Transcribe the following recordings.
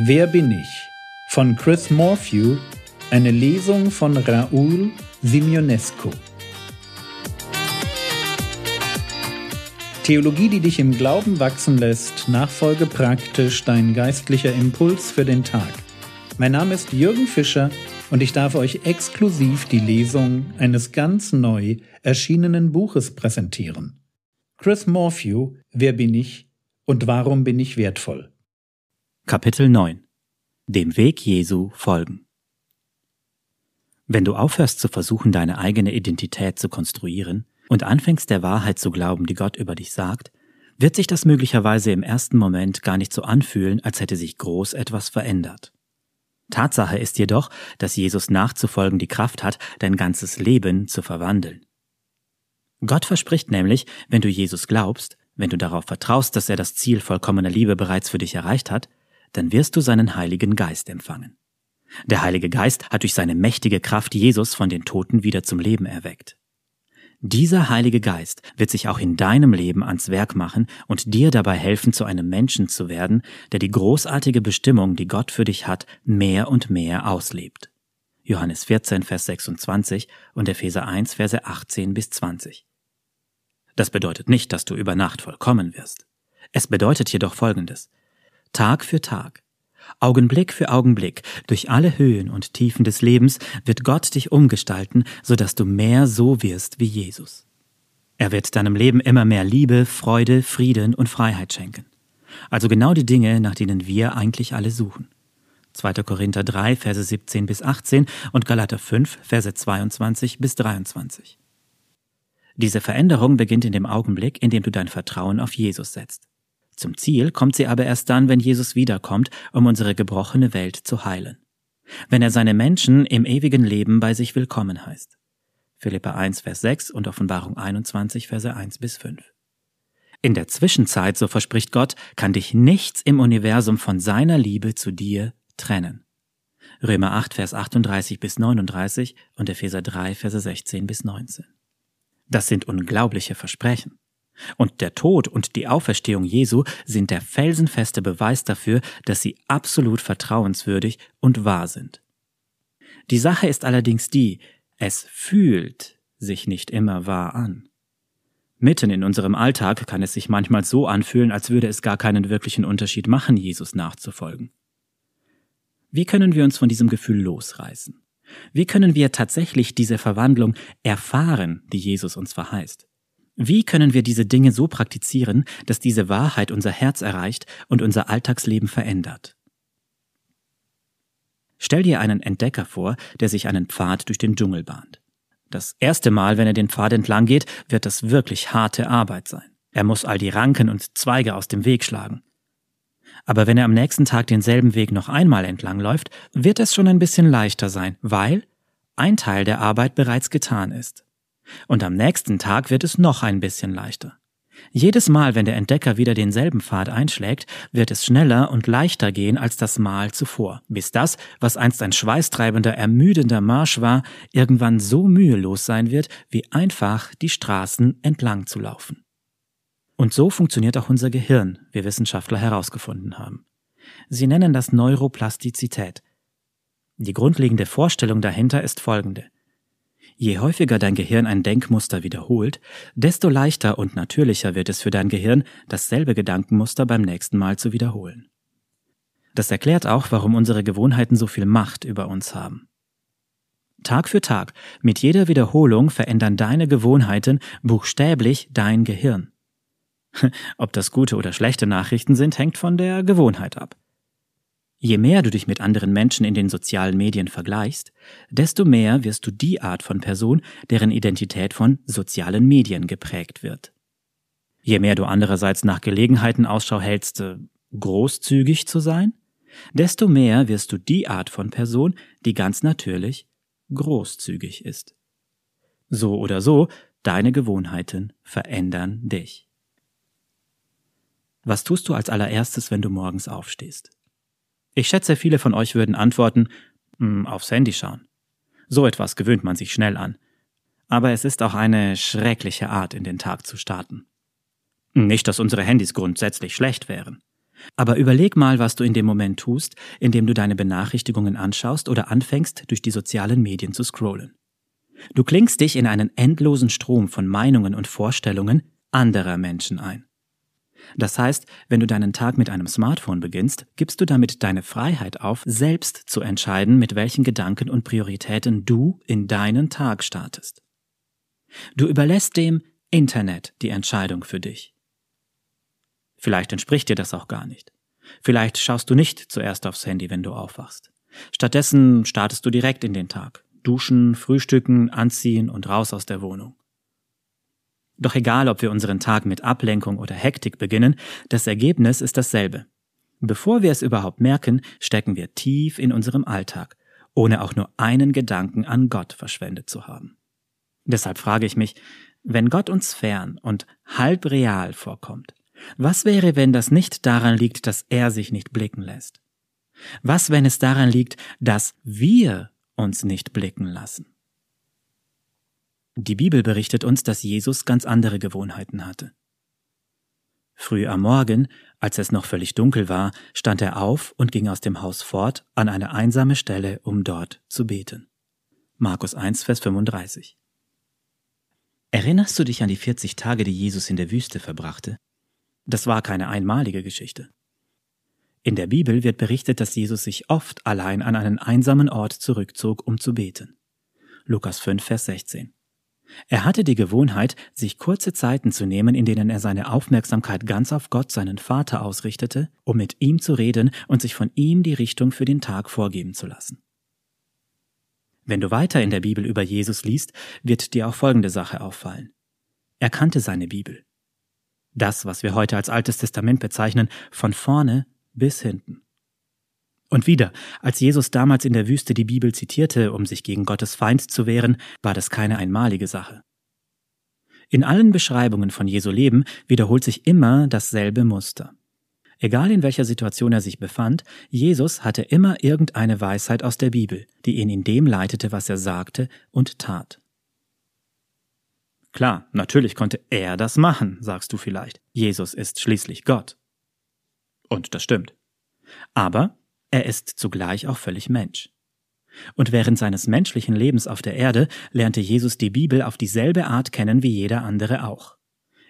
Wer bin ich? von Chris Morphew, eine Lesung von Raoul Simionescu. Theologie, die dich im Glauben wachsen lässt, nachfolge praktisch dein geistlicher Impuls für den Tag. Mein Name ist Jürgen Fischer und ich darf euch exklusiv die Lesung eines ganz neu erschienenen Buches präsentieren. Chris Morphew, Wer bin ich und warum bin ich wertvoll? Kapitel 9 Dem Weg Jesu folgen Wenn du aufhörst zu versuchen, deine eigene Identität zu konstruieren und anfängst der Wahrheit zu glauben, die Gott über dich sagt, wird sich das möglicherweise im ersten Moment gar nicht so anfühlen, als hätte sich groß etwas verändert. Tatsache ist jedoch, dass Jesus nachzufolgen die Kraft hat, dein ganzes Leben zu verwandeln. Gott verspricht nämlich, wenn du Jesus glaubst, wenn du darauf vertraust, dass er das Ziel vollkommener Liebe bereits für dich erreicht hat, dann wirst du seinen Heiligen Geist empfangen. Der Heilige Geist hat durch seine mächtige Kraft Jesus von den Toten wieder zum Leben erweckt. Dieser Heilige Geist wird sich auch in deinem Leben ans Werk machen und dir dabei helfen, zu einem Menschen zu werden, der die großartige Bestimmung, die Gott für dich hat, mehr und mehr auslebt. Johannes 14, Vers 26 und Epheser 1, Verse 18 bis 20. Das bedeutet nicht, dass du über Nacht vollkommen wirst. Es bedeutet jedoch Folgendes. Tag für Tag, Augenblick für Augenblick, durch alle Höhen und Tiefen des Lebens wird Gott dich umgestalten, so dass du mehr so wirst wie Jesus. Er wird deinem Leben immer mehr Liebe, Freude, Frieden und Freiheit schenken. Also genau die Dinge, nach denen wir eigentlich alle suchen. 2. Korinther 3, Verse 17 bis 18 und Galater 5, Verse 22 bis 23. Diese Veränderung beginnt in dem Augenblick, in dem du dein Vertrauen auf Jesus setzt. Zum Ziel kommt sie aber erst dann, wenn Jesus wiederkommt, um unsere gebrochene Welt zu heilen. Wenn er seine Menschen im ewigen Leben bei sich willkommen heißt. Philippa 1, Vers 6 und Offenbarung 21, Verse 1 bis 5. In der Zwischenzeit, so verspricht Gott, kann dich nichts im Universum von seiner Liebe zu dir trennen. Römer 8, Vers 38 bis 39 und Epheser 3, Verse 16 bis 19. Das sind unglaubliche Versprechen. Und der Tod und die Auferstehung Jesu sind der felsenfeste Beweis dafür, dass sie absolut vertrauenswürdig und wahr sind. Die Sache ist allerdings die, es fühlt sich nicht immer wahr an. Mitten in unserem Alltag kann es sich manchmal so anfühlen, als würde es gar keinen wirklichen Unterschied machen, Jesus nachzufolgen. Wie können wir uns von diesem Gefühl losreißen? Wie können wir tatsächlich diese Verwandlung erfahren, die Jesus uns verheißt? Wie können wir diese Dinge so praktizieren, dass diese Wahrheit unser Herz erreicht und unser Alltagsleben verändert? Stell dir einen Entdecker vor, der sich einen Pfad durch den Dschungel bahnt. Das erste Mal, wenn er den Pfad entlang geht, wird das wirklich harte Arbeit sein. Er muss all die Ranken und Zweige aus dem Weg schlagen. Aber wenn er am nächsten Tag denselben Weg noch einmal entlang läuft, wird es schon ein bisschen leichter sein, weil ein Teil der Arbeit bereits getan ist. Und am nächsten Tag wird es noch ein bisschen leichter. Jedes Mal, wenn der Entdecker wieder denselben Pfad einschlägt, wird es schneller und leichter gehen als das Mal zuvor, bis das, was einst ein schweißtreibender, ermüdender Marsch war, irgendwann so mühelos sein wird, wie einfach die Straßen entlang zu laufen. Und so funktioniert auch unser Gehirn, wie Wissenschaftler herausgefunden haben. Sie nennen das Neuroplastizität. Die grundlegende Vorstellung dahinter ist folgende. Je häufiger dein Gehirn ein Denkmuster wiederholt, desto leichter und natürlicher wird es für dein Gehirn, dasselbe Gedankenmuster beim nächsten Mal zu wiederholen. Das erklärt auch, warum unsere Gewohnheiten so viel Macht über uns haben. Tag für Tag, mit jeder Wiederholung verändern deine Gewohnheiten buchstäblich dein Gehirn. Ob das gute oder schlechte Nachrichten sind, hängt von der Gewohnheit ab. Je mehr du dich mit anderen Menschen in den sozialen Medien vergleichst, desto mehr wirst du die Art von Person, deren Identität von sozialen Medien geprägt wird. Je mehr du andererseits nach Gelegenheiten Ausschau hältst, äh, großzügig zu sein, desto mehr wirst du die Art von Person, die ganz natürlich großzügig ist. So oder so, deine Gewohnheiten verändern dich. Was tust du als allererstes, wenn du morgens aufstehst? Ich schätze, viele von euch würden antworten, hm, aufs Handy schauen. So etwas gewöhnt man sich schnell an. Aber es ist auch eine schreckliche Art, in den Tag zu starten. Nicht, dass unsere Handys grundsätzlich schlecht wären. Aber überleg mal, was du in dem Moment tust, indem du deine Benachrichtigungen anschaust oder anfängst, durch die sozialen Medien zu scrollen. Du klingst dich in einen endlosen Strom von Meinungen und Vorstellungen anderer Menschen ein. Das heißt, wenn du deinen Tag mit einem Smartphone beginnst, gibst du damit deine Freiheit auf, selbst zu entscheiden, mit welchen Gedanken und Prioritäten du in deinen Tag startest. Du überlässt dem Internet die Entscheidung für dich. Vielleicht entspricht dir das auch gar nicht. Vielleicht schaust du nicht zuerst aufs Handy, wenn du aufwachst. Stattdessen startest du direkt in den Tag. Duschen, frühstücken, anziehen und raus aus der Wohnung. Doch egal, ob wir unseren Tag mit Ablenkung oder Hektik beginnen, das Ergebnis ist dasselbe. Bevor wir es überhaupt merken, stecken wir tief in unserem Alltag, ohne auch nur einen Gedanken an Gott verschwendet zu haben. Deshalb frage ich mich, wenn Gott uns fern und halb real vorkommt, was wäre, wenn das nicht daran liegt, dass er sich nicht blicken lässt? Was, wenn es daran liegt, dass wir uns nicht blicken lassen? Die Bibel berichtet uns, dass Jesus ganz andere Gewohnheiten hatte. Früh am Morgen, als es noch völlig dunkel war, stand er auf und ging aus dem Haus fort an eine einsame Stelle, um dort zu beten. Markus 1, Vers 35. Erinnerst du dich an die 40 Tage, die Jesus in der Wüste verbrachte? Das war keine einmalige Geschichte. In der Bibel wird berichtet, dass Jesus sich oft allein an einen einsamen Ort zurückzog, um zu beten. Lukas 5, Vers 16. Er hatte die Gewohnheit, sich kurze Zeiten zu nehmen, in denen er seine Aufmerksamkeit ganz auf Gott, seinen Vater, ausrichtete, um mit ihm zu reden und sich von ihm die Richtung für den Tag vorgeben zu lassen. Wenn du weiter in der Bibel über Jesus liest, wird dir auch folgende Sache auffallen. Er kannte seine Bibel das, was wir heute als Altes Testament bezeichnen, von vorne bis hinten. Und wieder, als Jesus damals in der Wüste die Bibel zitierte, um sich gegen Gottes Feind zu wehren, war das keine einmalige Sache. In allen Beschreibungen von Jesu Leben wiederholt sich immer dasselbe Muster. Egal in welcher Situation er sich befand, Jesus hatte immer irgendeine Weisheit aus der Bibel, die ihn in dem leitete, was er sagte und tat. Klar, natürlich konnte er das machen, sagst du vielleicht. Jesus ist schließlich Gott. Und das stimmt. Aber er ist zugleich auch völlig Mensch. Und während seines menschlichen Lebens auf der Erde lernte Jesus die Bibel auf dieselbe Art kennen wie jeder andere auch,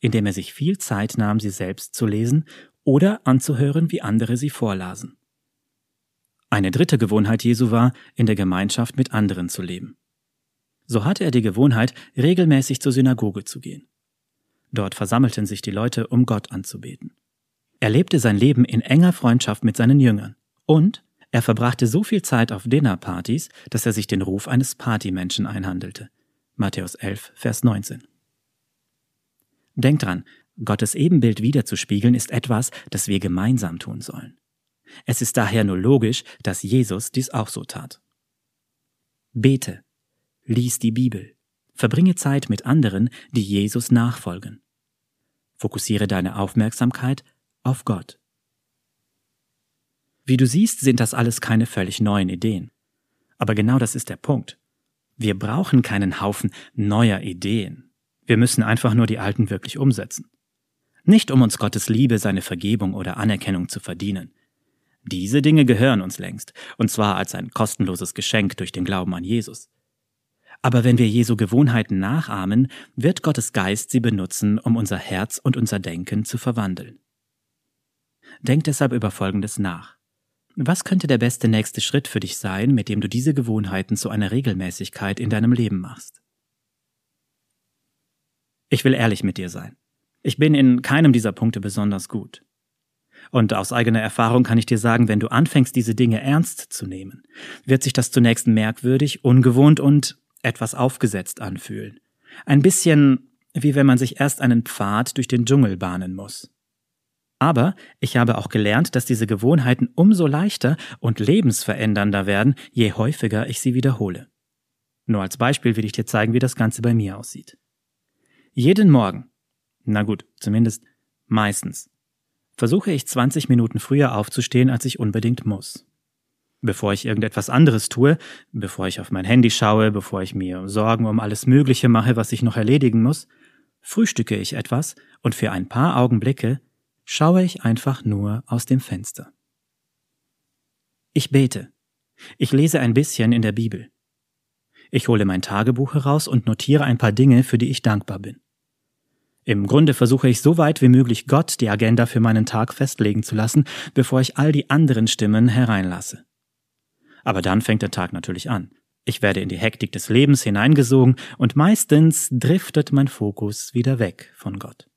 indem er sich viel Zeit nahm, sie selbst zu lesen oder anzuhören, wie andere sie vorlasen. Eine dritte Gewohnheit Jesu war, in der Gemeinschaft mit anderen zu leben. So hatte er die Gewohnheit, regelmäßig zur Synagoge zu gehen. Dort versammelten sich die Leute, um Gott anzubeten. Er lebte sein Leben in enger Freundschaft mit seinen Jüngern und er verbrachte so viel Zeit auf Dinnerpartys, dass er sich den Ruf eines Partymenschen einhandelte. Matthäus 11, Vers 19. Denk dran, Gottes Ebenbild wiederzuspiegeln ist etwas, das wir gemeinsam tun sollen. Es ist daher nur logisch, dass Jesus dies auch so tat. Bete, Lies die Bibel. Verbringe Zeit mit anderen, die Jesus nachfolgen. Fokussiere deine Aufmerksamkeit auf Gott. Wie du siehst, sind das alles keine völlig neuen Ideen. Aber genau das ist der Punkt. Wir brauchen keinen Haufen neuer Ideen. Wir müssen einfach nur die alten wirklich umsetzen. Nicht um uns Gottes Liebe, seine Vergebung oder Anerkennung zu verdienen. Diese Dinge gehören uns längst, und zwar als ein kostenloses Geschenk durch den Glauben an Jesus. Aber wenn wir Jesu Gewohnheiten nachahmen, wird Gottes Geist sie benutzen, um unser Herz und unser Denken zu verwandeln. Denk deshalb über Folgendes nach. Was könnte der beste nächste Schritt für dich sein, mit dem du diese Gewohnheiten zu einer Regelmäßigkeit in deinem Leben machst? Ich will ehrlich mit dir sein. Ich bin in keinem dieser Punkte besonders gut. Und aus eigener Erfahrung kann ich dir sagen, wenn du anfängst, diese Dinge ernst zu nehmen, wird sich das zunächst merkwürdig, ungewohnt und etwas aufgesetzt anfühlen. Ein bisschen wie wenn man sich erst einen Pfad durch den Dschungel bahnen muss. Aber ich habe auch gelernt, dass diese Gewohnheiten umso leichter und lebensverändernder werden, je häufiger ich sie wiederhole. Nur als Beispiel will ich dir zeigen, wie das Ganze bei mir aussieht. Jeden Morgen, na gut, zumindest meistens, versuche ich 20 Minuten früher aufzustehen, als ich unbedingt muss bevor ich irgendetwas anderes tue, bevor ich auf mein Handy schaue, bevor ich mir Sorgen um alles Mögliche mache, was ich noch erledigen muss, frühstücke ich etwas und für ein paar Augenblicke schaue ich einfach nur aus dem Fenster. Ich bete. Ich lese ein bisschen in der Bibel. Ich hole mein Tagebuch heraus und notiere ein paar Dinge, für die ich dankbar bin. Im Grunde versuche ich so weit wie möglich Gott die Agenda für meinen Tag festlegen zu lassen, bevor ich all die anderen Stimmen hereinlasse. Aber dann fängt der Tag natürlich an. Ich werde in die Hektik des Lebens hineingesogen und meistens driftet mein Fokus wieder weg von Gott.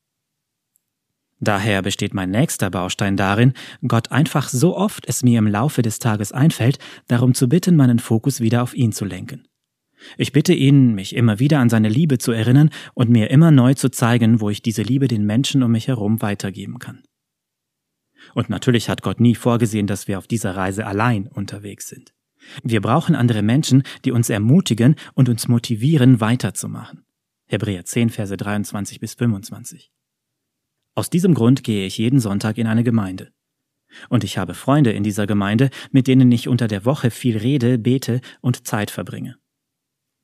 Daher besteht mein nächster Baustein darin, Gott einfach so oft es mir im Laufe des Tages einfällt, darum zu bitten, meinen Fokus wieder auf ihn zu lenken. Ich bitte ihn, mich immer wieder an seine Liebe zu erinnern und mir immer neu zu zeigen, wo ich diese Liebe den Menschen um mich herum weitergeben kann. Und natürlich hat Gott nie vorgesehen, dass wir auf dieser Reise allein unterwegs sind. Wir brauchen andere Menschen, die uns ermutigen und uns motivieren, weiterzumachen. Hebräer 10, Verse 23 bis 25. Aus diesem Grund gehe ich jeden Sonntag in eine Gemeinde. Und ich habe Freunde in dieser Gemeinde, mit denen ich unter der Woche viel rede, bete und Zeit verbringe.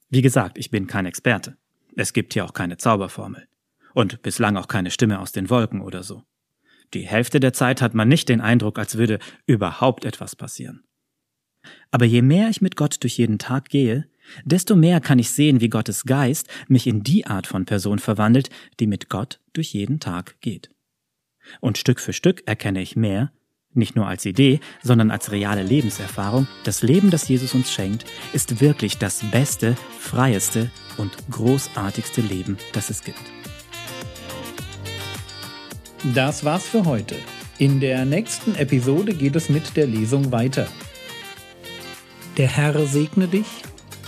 Wie gesagt, ich bin kein Experte. Es gibt hier auch keine Zauberformel. Und bislang auch keine Stimme aus den Wolken oder so. Die Hälfte der Zeit hat man nicht den Eindruck, als würde überhaupt etwas passieren. Aber je mehr ich mit Gott durch jeden Tag gehe, desto mehr kann ich sehen, wie Gottes Geist mich in die Art von Person verwandelt, die mit Gott durch jeden Tag geht. Und Stück für Stück erkenne ich mehr, nicht nur als Idee, sondern als reale Lebenserfahrung, das Leben, das Jesus uns schenkt, ist wirklich das beste, freieste und großartigste Leben, das es gibt. Das war's für heute. In der nächsten Episode geht es mit der Lesung weiter. Der Herr segne dich,